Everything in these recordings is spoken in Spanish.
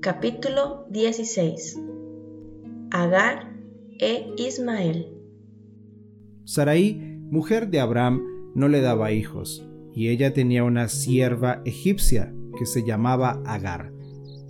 Capítulo 16 Agar e Ismael Sarai, mujer de Abraham, no le daba hijos, y ella tenía una sierva egipcia que se llamaba Agar.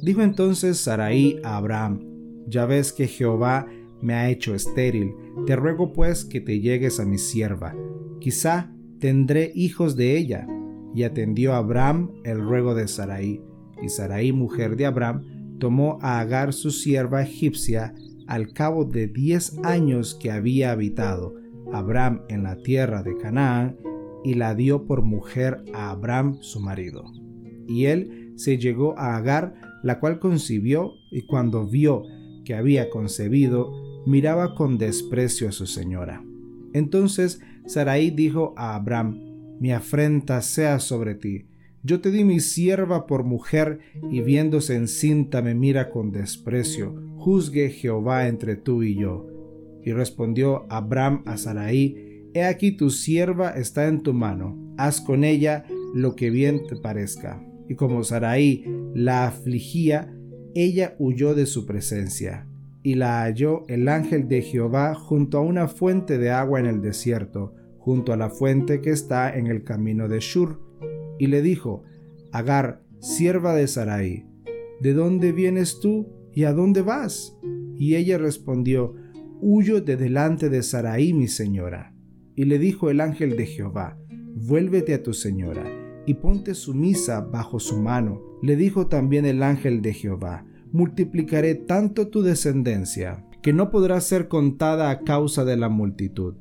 Dijo entonces Sarai a Abraham, ya ves que Jehová me ha hecho estéril, te ruego pues que te llegues a mi sierva, quizá tendré hijos de ella. Y atendió a Abraham el ruego de Sarai, y Sarai, mujer de Abraham, tomó a Agar su sierva egipcia al cabo de diez años que había habitado Abraham en la tierra de Canaán, y la dio por mujer a Abraham su marido. Y él se llegó a Agar, la cual concibió, y cuando vio que había concebido, miraba con desprecio a su señora. Entonces Sarai dijo a Abraham, Mi afrenta sea sobre ti, yo te di mi sierva por mujer, y viéndose encinta me mira con desprecio. Juzgue Jehová entre tú y yo. Y respondió Abraham a Sarai, He aquí tu sierva está en tu mano, haz con ella lo que bien te parezca. Y como Sarai la afligía, ella huyó de su presencia. Y la halló el ángel de Jehová junto a una fuente de agua en el desierto, junto a la fuente que está en el camino de Shur y le dijo, Agar, sierva de Sarai, ¿de dónde vienes tú y a dónde vas? Y ella respondió, Huyo de delante de Sarai, mi señora. Y le dijo el ángel de Jehová, Vuélvete a tu señora, y ponte sumisa bajo su mano. Le dijo también el ángel de Jehová, Multiplicaré tanto tu descendencia, que no podrá ser contada a causa de la multitud.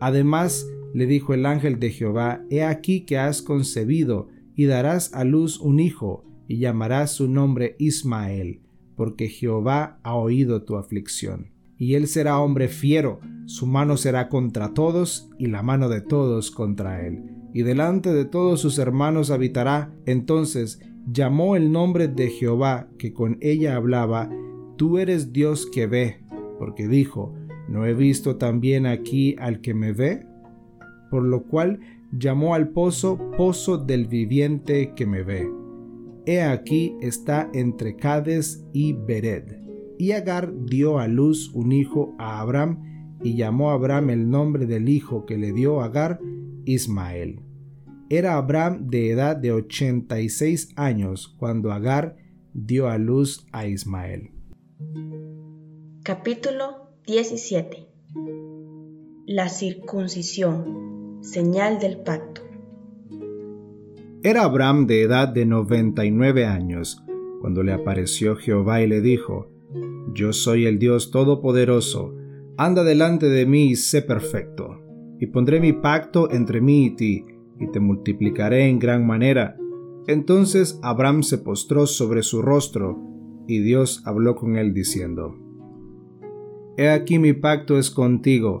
Además, le dijo el ángel de Jehová, He aquí que has concebido, y darás a luz un hijo, y llamarás su nombre Ismael, porque Jehová ha oído tu aflicción. Y él será hombre fiero, su mano será contra todos, y la mano de todos contra él. Y delante de todos sus hermanos habitará. Entonces llamó el nombre de Jehová, que con ella hablaba, Tú eres Dios que ve, porque dijo, ¿no he visto también aquí al que me ve? Por lo cual llamó al pozo pozo del viviente que me ve. He aquí está entre Cades y Bered. Y Agar dio a luz un hijo a Abraham, y llamó a Abraham el nombre del hijo que le dio Agar, Ismael. Era Abraham de edad de ochenta y seis años cuando Agar dio a luz a Ismael. Capítulo 17 La circuncisión señal del pacto. Era Abraham de edad de noventa y nueve años, cuando le apareció Jehová y le dijo, Yo soy el Dios Todopoderoso, anda delante de mí y sé perfecto, y pondré mi pacto entre mí y ti, y te multiplicaré en gran manera. Entonces Abraham se postró sobre su rostro, y Dios habló con él diciendo, He aquí mi pacto es contigo,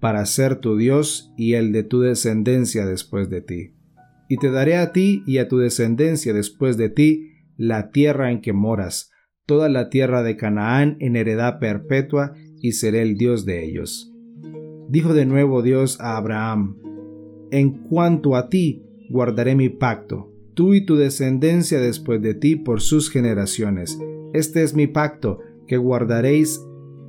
para ser tu Dios y el de tu descendencia después de ti. Y te daré a ti y a tu descendencia después de ti la tierra en que moras, toda la tierra de Canaán en heredad perpetua, y seré el Dios de ellos. Dijo de nuevo Dios a Abraham, En cuanto a ti, guardaré mi pacto, tú y tu descendencia después de ti por sus generaciones. Este es mi pacto, que guardaréis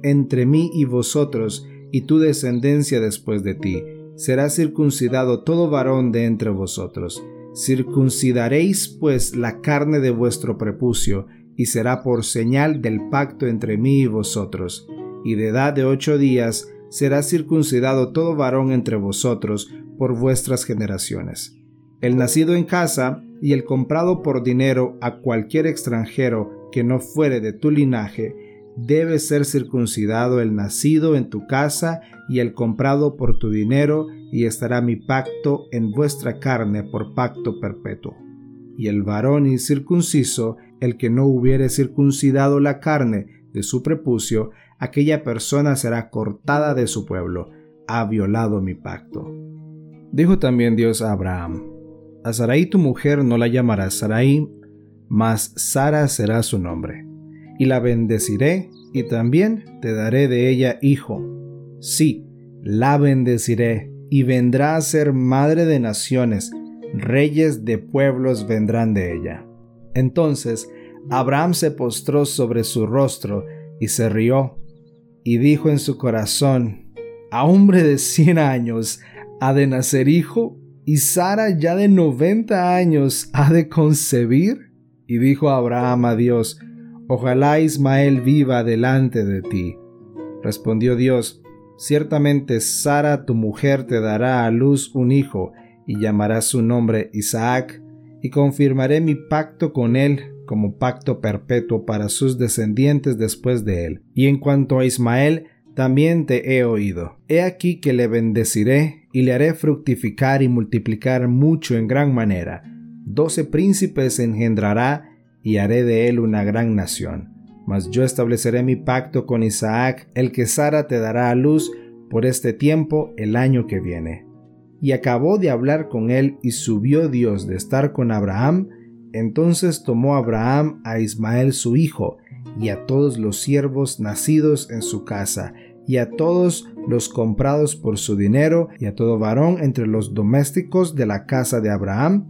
entre mí y vosotros, y tu descendencia después de ti. Será circuncidado todo varón de entre vosotros. Circuncidaréis pues la carne de vuestro prepucio, y será por señal del pacto entre mí y vosotros. Y de edad de ocho días será circuncidado todo varón entre vosotros por vuestras generaciones. El nacido en casa y el comprado por dinero a cualquier extranjero que no fuere de tu linaje, debe ser circuncidado el nacido en tu casa y el comprado por tu dinero, y estará mi pacto en vuestra carne por pacto perpetuo. Y el varón incircunciso el que no hubiere circuncidado la carne de su prepucio, aquella persona será cortada de su pueblo. Ha violado mi pacto. Dijo también Dios a Abraham, a Sarai tu mujer no la llamarás Sarai, mas Sara será su nombre. Y la bendeciré, y también te daré de ella hijo. Sí, la bendeciré, y vendrá a ser madre de naciones, reyes de pueblos vendrán de ella. Entonces Abraham se postró sobre su rostro y se rió, y dijo en su corazón, A hombre de cien años ha de nacer hijo, y Sara ya de noventa años ha de concebir. Y dijo Abraham a Dios, Ojalá Ismael viva delante de ti. Respondió Dios, Ciertamente Sara tu mujer te dará a luz un hijo, y llamarás su nombre Isaac, y confirmaré mi pacto con él como pacto perpetuo para sus descendientes después de él. Y en cuanto a Ismael, también te he oído. He aquí que le bendeciré y le haré fructificar y multiplicar mucho en gran manera. Doce príncipes engendrará y haré de él una gran nación. Mas yo estableceré mi pacto con Isaac, el que Sara te dará a luz por este tiempo el año que viene y acabó de hablar con él y subió Dios de estar con Abraham, entonces tomó Abraham a Ismael su hijo, y a todos los siervos nacidos en su casa, y a todos los comprados por su dinero, y a todo varón entre los domésticos de la casa de Abraham,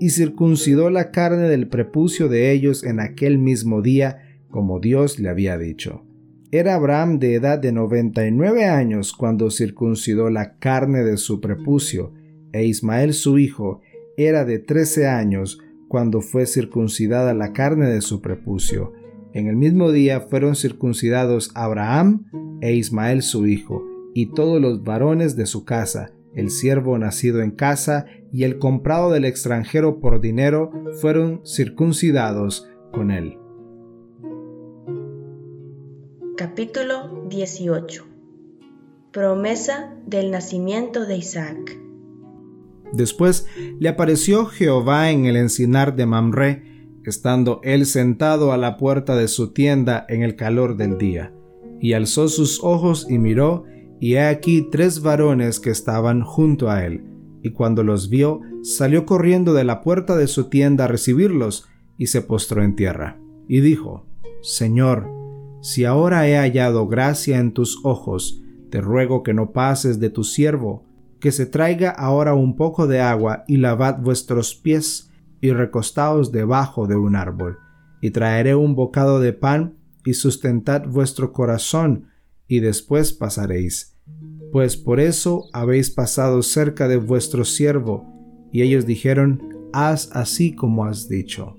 y circuncidó la carne del prepucio de ellos en aquel mismo día, como Dios le había dicho. Era Abraham de edad de noventa y nueve años cuando circuncidó la carne de su prepucio, e Ismael su hijo era de trece años cuando fue circuncidada la carne de su prepucio. En el mismo día fueron circuncidados Abraham e Ismael su hijo, y todos los varones de su casa, el siervo nacido en casa y el comprado del extranjero por dinero, fueron circuncidados con él. Capítulo 18 Promesa del nacimiento de Isaac Después le apareció Jehová en el encinar de Mamre, estando él sentado a la puerta de su tienda en el calor del día, y alzó sus ojos y miró, y he aquí tres varones que estaban junto a él, y cuando los vio, salió corriendo de la puerta de su tienda a recibirlos, y se postró en tierra, y dijo, Señor, si ahora he hallado gracia en tus ojos, te ruego que no pases de tu siervo, que se traiga ahora un poco de agua y lavad vuestros pies y recostaos debajo de un árbol, y traeré un bocado de pan y sustentad vuestro corazón, y después pasaréis. Pues por eso habéis pasado cerca de vuestro siervo. Y ellos dijeron, Haz así como has dicho.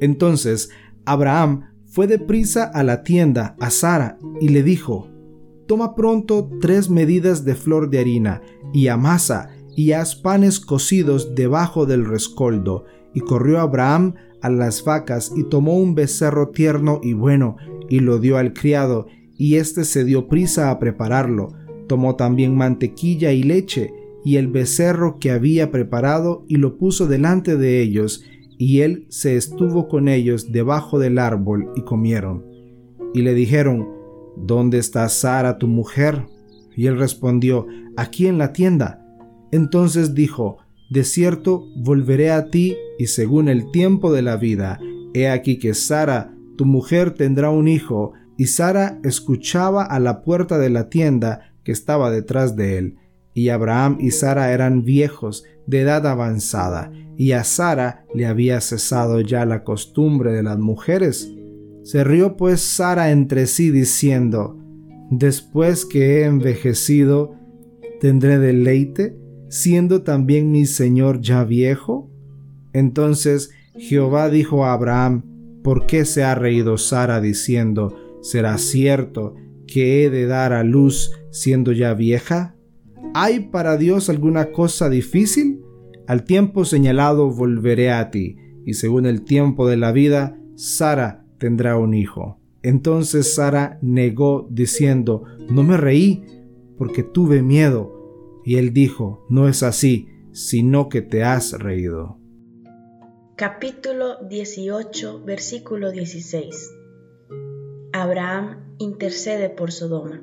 Entonces Abraham fue deprisa a la tienda a Sara y le dijo, Toma pronto tres medidas de flor de harina y amasa y haz panes cocidos debajo del rescoldo. Y corrió Abraham a las vacas y tomó un becerro tierno y bueno y lo dio al criado, y éste se dio prisa a prepararlo. Tomó también mantequilla y leche y el becerro que había preparado y lo puso delante de ellos, y él se estuvo con ellos debajo del árbol y comieron. Y le dijeron, ¿Dónde está Sara tu mujer? Y él respondió, aquí en la tienda. Entonces dijo, De cierto volveré a ti, y según el tiempo de la vida, he aquí que Sara, tu mujer, tendrá un hijo. Y Sara escuchaba a la puerta de la tienda estaba detrás de él. Y Abraham y Sara eran viejos, de edad avanzada, y a Sara le había cesado ya la costumbre de las mujeres. Se rió pues Sara entre sí diciendo, Después que he envejecido, ¿tendré deleite, siendo también mi Señor ya viejo? Entonces Jehová dijo a Abraham, ¿por qué se ha reído Sara diciendo, ¿será cierto que he de dar a luz siendo ya vieja? ¿Hay para Dios alguna cosa difícil? Al tiempo señalado volveré a ti, y según el tiempo de la vida, Sara tendrá un hijo. Entonces Sara negó diciendo, no me reí, porque tuve miedo. Y él dijo, no es así, sino que te has reído. Capítulo 18, versículo 16. Abraham intercede por Sodoma.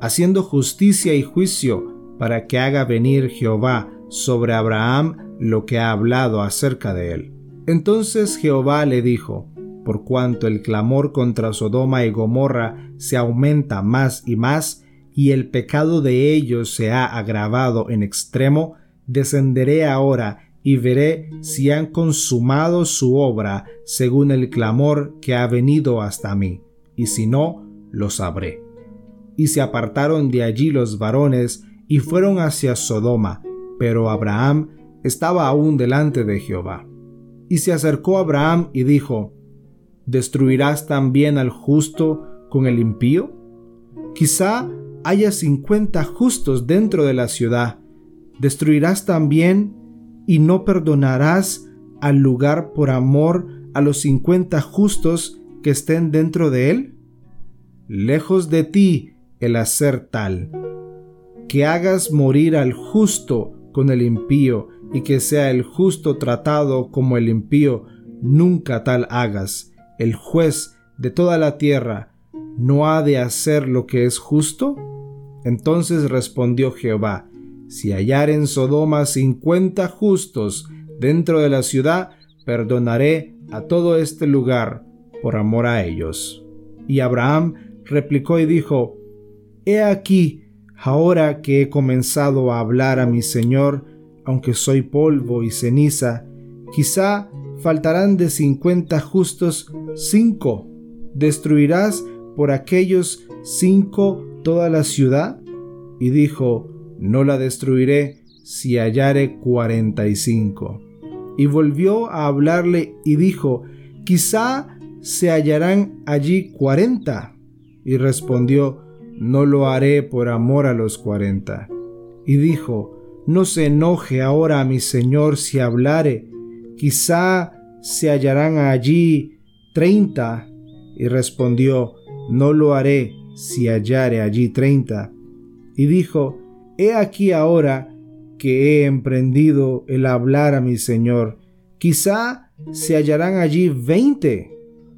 haciendo justicia y juicio, para que haga venir Jehová sobre Abraham lo que ha hablado acerca de él. Entonces Jehová le dijo, por cuanto el clamor contra Sodoma y Gomorra se aumenta más y más, y el pecado de ellos se ha agravado en extremo, descenderé ahora y veré si han consumado su obra según el clamor que ha venido hasta mí, y si no, lo sabré. Y se apartaron de allí los varones y fueron hacia Sodoma, pero Abraham estaba aún delante de Jehová. Y se acercó Abraham y dijo, ¿Destruirás también al justo con el impío? Quizá haya cincuenta justos dentro de la ciudad. ¿Destruirás también y no perdonarás al lugar por amor a los cincuenta justos que estén dentro de él? Lejos de ti el hacer tal, que hagas morir al justo con el impío y que sea el justo tratado como el impío, nunca tal hagas el juez de toda la tierra, no ha de hacer lo que es justo? Entonces respondió Jehová, si hallar en Sodoma cincuenta justos dentro de la ciudad, perdonaré a todo este lugar por amor a ellos. Y Abraham replicó y dijo, He aquí, ahora que he comenzado a hablar a mi Señor, aunque soy polvo y ceniza, quizá faltarán de cincuenta justos cinco. ¿Destruirás por aquellos cinco toda la ciudad? Y dijo, no la destruiré si hallare cuarenta y cinco. Y volvió a hablarle y dijo, quizá se hallarán allí cuarenta. Y respondió, no lo haré por amor a los cuarenta. Y dijo, no se enoje ahora a mi señor si hablare, quizá se hallarán allí treinta. Y respondió, no lo haré si hallare allí treinta. Y dijo, he aquí ahora que he emprendido el hablar a mi Señor, quizá se hallarán allí veinte.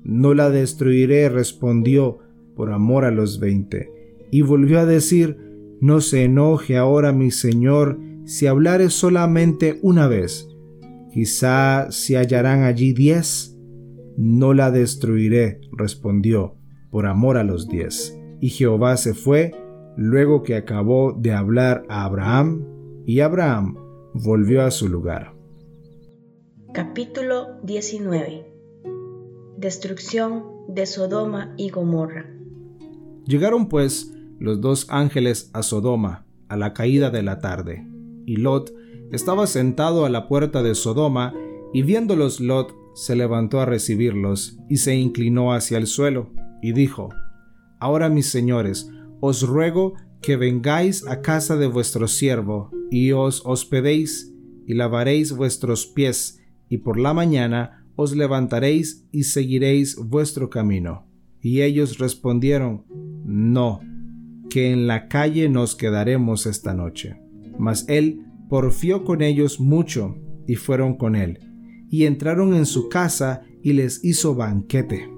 No la destruiré, respondió, por amor a los veinte. Y volvió a decir, no se enoje ahora mi Señor si hablare solamente una vez Quizá se hallarán allí diez. No la destruiré, respondió, por amor a los diez. Y Jehová se fue luego que acabó de hablar a Abraham, y Abraham volvió a su lugar. Capítulo 19 Destrucción de Sodoma y Gomorra Llegaron pues los dos ángeles a Sodoma a la caída de la tarde, y Lot estaba sentado a la puerta de Sodoma, y viéndolos Lot se levantó a recibirlos, y se inclinó hacia el suelo, y dijo, Ahora mis señores, os ruego que vengáis a casa de vuestro siervo, y os hospedéis, y lavaréis vuestros pies, y por la mañana os levantaréis y seguiréis vuestro camino. Y ellos respondieron, No, que en la calle nos quedaremos esta noche. Mas él porfió con ellos mucho y fueron con él, y entraron en su casa y les hizo banquete,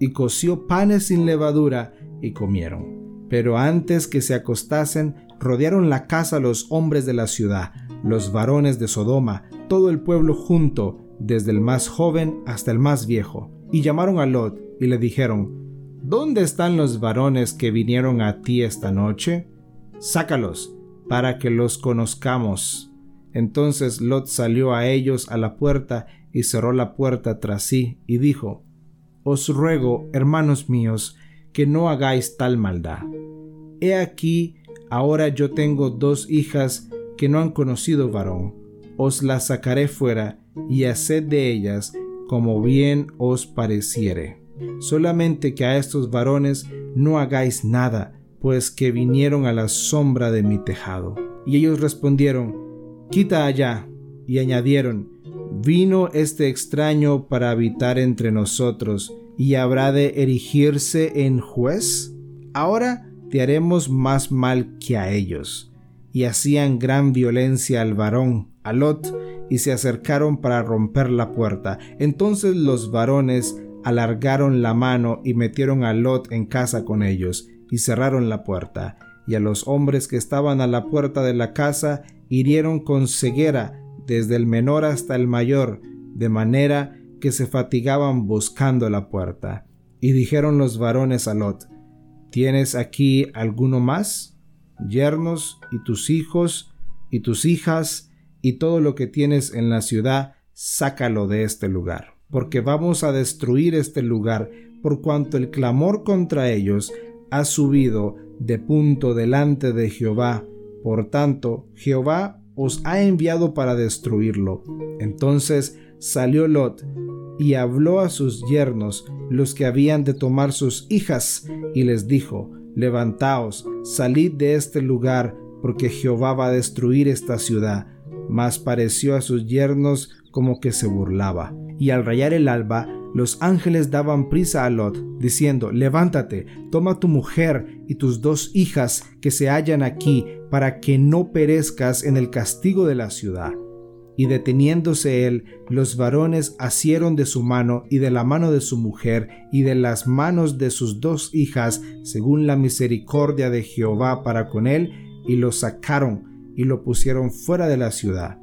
y coció panes sin levadura y comieron. Pero antes que se acostasen, rodearon la casa los hombres de la ciudad, los varones de Sodoma, todo el pueblo junto, desde el más joven hasta el más viejo, y llamaron a Lot y le dijeron, ¿Dónde están los varones que vinieron a ti esta noche? Sácalos para que los conozcamos. Entonces Lot salió a ellos a la puerta y cerró la puerta tras sí y dijo, Os ruego, hermanos míos, que no hagáis tal maldad. He aquí, ahora yo tengo dos hijas que no han conocido varón. Os las sacaré fuera y haced de ellas como bien os pareciere. Solamente que a estos varones no hagáis nada, pues que vinieron a la sombra de mi tejado. Y ellos respondieron, Quita allá. Y añadieron, Vino este extraño para habitar entre nosotros, y habrá de erigirse en juez. Ahora te haremos más mal que a ellos. Y hacían gran violencia al varón, a Lot, y se acercaron para romper la puerta. Entonces los varones alargaron la mano y metieron a Lot en casa con ellos, y cerraron la puerta. Y a los hombres que estaban a la puerta de la casa hirieron con ceguera desde el menor hasta el mayor, de manera que se fatigaban buscando la puerta. Y dijeron los varones a Lot, ¿Tienes aquí alguno más? Yernos y tus hijos y tus hijas y todo lo que tienes en la ciudad, sácalo de este lugar, porque vamos a destruir este lugar, por cuanto el clamor contra ellos ha subido de punto delante de Jehová. Por tanto, Jehová os ha enviado para destruirlo. Entonces salió Lot y habló a sus yernos, los que habían de tomar sus hijas, y les dijo, Levantaos, salid de este lugar, porque Jehová va a destruir esta ciudad mas pareció a sus yernos como que se burlaba. Y al rayar el alba, los ángeles daban prisa a Lot, diciendo, Levántate, toma tu mujer y tus dos hijas que se hallan aquí, para que no perezcas en el castigo de la ciudad. Y deteniéndose él, los varones asieron de su mano y de la mano de su mujer y de las manos de sus dos hijas, según la misericordia de Jehová para con él, y los sacaron y lo pusieron fuera de la ciudad.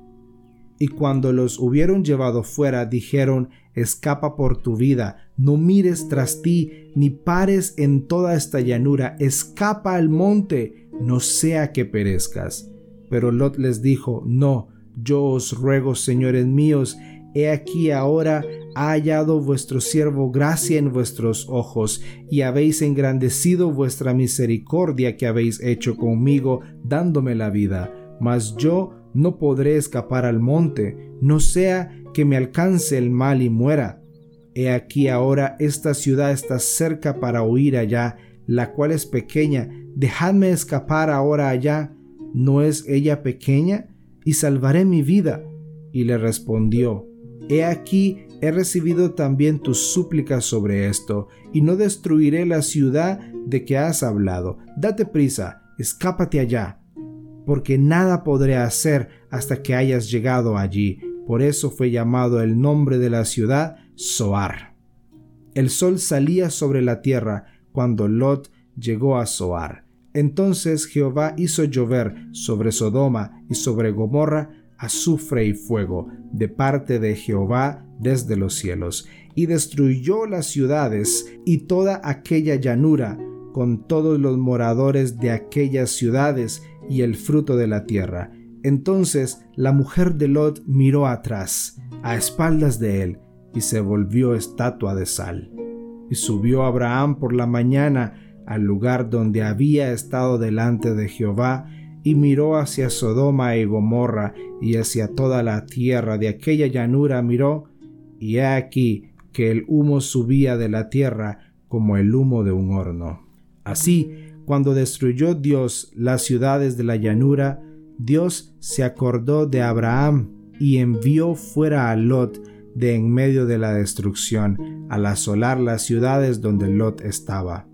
Y cuando los hubieron llevado fuera, dijeron, Escapa por tu vida, no mires tras ti, ni pares en toda esta llanura, escapa al monte, no sea que perezcas. Pero Lot les dijo, No, yo os ruego, señores míos, he aquí ahora ha hallado vuestro siervo gracia en vuestros ojos, y habéis engrandecido vuestra misericordia que habéis hecho conmigo, dándome la vida mas yo no podré escapar al monte, no sea que me alcance el mal y muera. He aquí ahora esta ciudad está cerca para huir allá, la cual es pequeña, dejadme escapar ahora allá, ¿no es ella pequeña? Y salvaré mi vida. Y le respondió, He aquí he recibido también tus súplicas sobre esto, y no destruiré la ciudad de que has hablado. Date prisa, escápate allá porque nada podré hacer hasta que hayas llegado allí. Por eso fue llamado el nombre de la ciudad Soar. El sol salía sobre la tierra cuando Lot llegó a Soar. Entonces Jehová hizo llover sobre Sodoma y sobre Gomorra azufre y fuego de parte de Jehová desde los cielos, y destruyó las ciudades y toda aquella llanura con todos los moradores de aquellas ciudades y el fruto de la tierra. Entonces la mujer de Lot miró atrás, a espaldas de él, y se volvió estatua de sal. Y subió Abraham por la mañana al lugar donde había estado delante de Jehová, y miró hacia Sodoma y Gomorra, y hacia toda la tierra de aquella llanura miró, y he aquí que el humo subía de la tierra como el humo de un horno. Así cuando destruyó Dios las ciudades de la llanura, Dios se acordó de Abraham y envió fuera a Lot de en medio de la destrucción, al asolar las ciudades donde Lot estaba.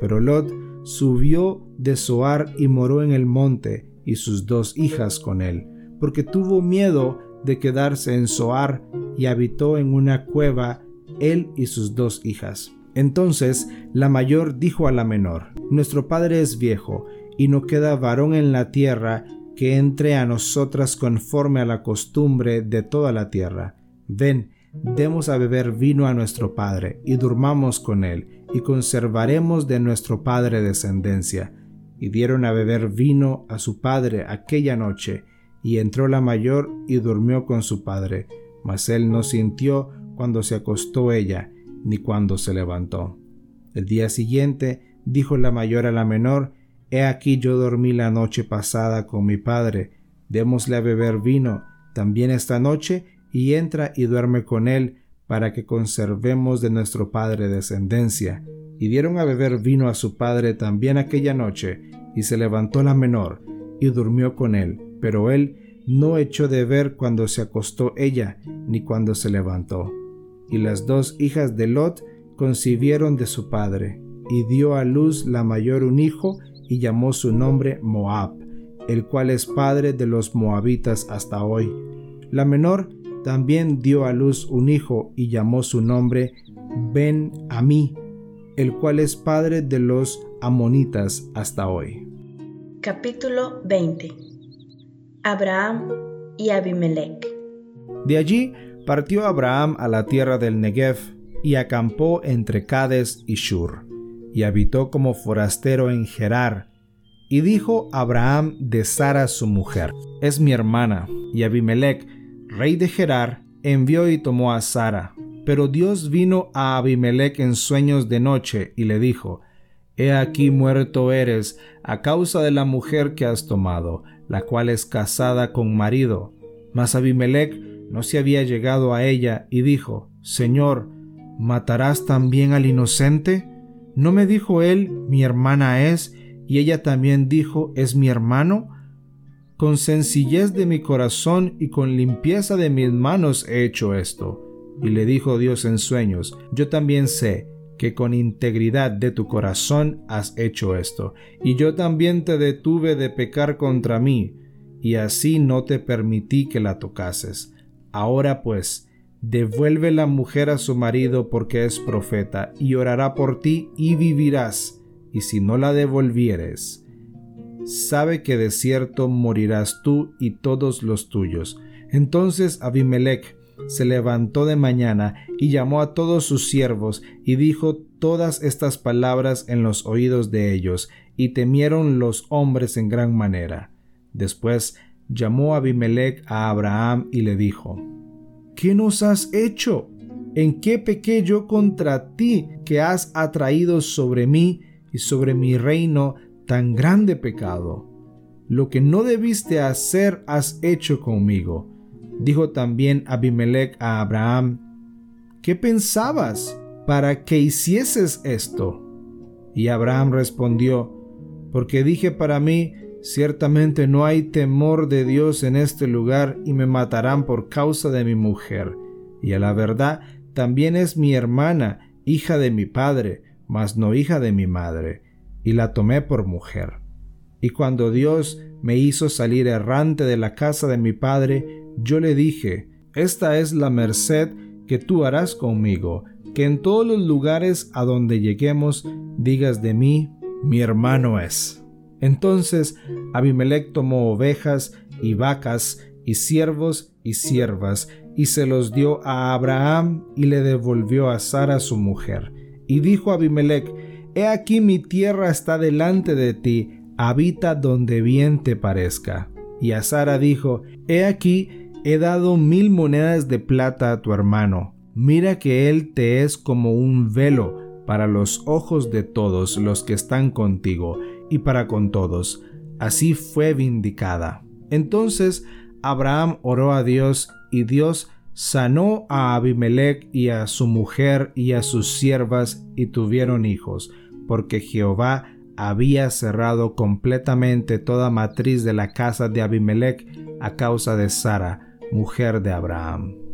Pero Lot subió de Zoar y moró en el monte, y sus dos hijas con él, porque tuvo miedo de quedarse en Zoar y habitó en una cueva él y sus dos hijas. Entonces la mayor dijo a la menor, Nuestro padre es viejo, y no queda varón en la tierra que entre a nosotras conforme a la costumbre de toda la tierra. Ven, demos a beber vino a nuestro padre, y durmamos con él, y conservaremos de nuestro padre descendencia. Y dieron a beber vino a su padre aquella noche, y entró la mayor y durmió con su padre, mas él no sintió cuando se acostó ella, ni cuando se levantó. El día siguiente dijo la mayor a la menor, He aquí yo dormí la noche pasada con mi padre, démosle a beber vino también esta noche, y entra y duerme con él, para que conservemos de nuestro padre descendencia. Y dieron a beber vino a su padre también aquella noche, y se levantó la menor, y durmió con él, pero él no echó de ver cuando se acostó ella, ni cuando se levantó. Y las dos hijas de Lot concibieron de su padre, y dio a luz la mayor un hijo, y llamó su nombre Moab, el cual es padre de los moabitas hasta hoy. La menor también dio a luz un hijo y llamó su nombre Ben Amí, el cual es padre de los amonitas hasta hoy. Capítulo 20 Abraham y Abimelech De allí partió Abraham a la tierra del Negev y acampó entre Cades y Shur, y habitó como forastero en Gerar. Y dijo Abraham de Sara su mujer, es mi hermana, y Abimelech rey de Gerar, envió y tomó a Sara. Pero Dios vino a Abimelech en sueños de noche y le dijo, He aquí muerto eres a causa de la mujer que has tomado, la cual es casada con marido. Mas Abimelech no se había llegado a ella y dijo, Señor, ¿matarás también al inocente? ¿No me dijo él, mi hermana es, y ella también dijo, es mi hermano? Con sencillez de mi corazón y con limpieza de mis manos he hecho esto. Y le dijo Dios en sueños, yo también sé que con integridad de tu corazón has hecho esto, y yo también te detuve de pecar contra mí, y así no te permití que la tocases. Ahora pues, devuelve la mujer a su marido porque es profeta, y orará por ti y vivirás, y si no la devolvieres, sabe que de cierto morirás tú y todos los tuyos. Entonces Abimelech se levantó de mañana y llamó a todos sus siervos y dijo todas estas palabras en los oídos de ellos, y temieron los hombres en gran manera. Después llamó Abimelech a Abraham y le dijo, ¿Qué nos has hecho? ¿En qué pequé yo contra ti que has atraído sobre mí y sobre mi reino tan grande pecado. Lo que no debiste hacer has hecho conmigo. Dijo también Abimelech a Abraham, ¿qué pensabas para que hicieses esto? Y Abraham respondió, porque dije para mí, ciertamente no hay temor de Dios en este lugar y me matarán por causa de mi mujer. Y a la verdad, también es mi hermana, hija de mi padre, mas no hija de mi madre y la tomé por mujer. Y cuando Dios me hizo salir errante de la casa de mi padre, yo le dije, Esta es la merced que tú harás conmigo, que en todos los lugares a donde lleguemos digas de mí, mi hermano es. Entonces Abimelech tomó ovejas y vacas y siervos y siervas, y se los dio a Abraham y le devolvió a Sara su mujer. Y dijo Abimelech, He aquí mi tierra está delante de ti, habita donde bien te parezca. Y a Sara dijo, He aquí, he dado mil monedas de plata a tu hermano. Mira que él te es como un velo para los ojos de todos los que están contigo y para con todos. Así fue vindicada. Entonces Abraham oró a Dios y Dios sanó a Abimelech y a su mujer y a sus siervas y tuvieron hijos porque Jehová había cerrado completamente toda matriz de la casa de Abimelech a causa de Sara, mujer de Abraham.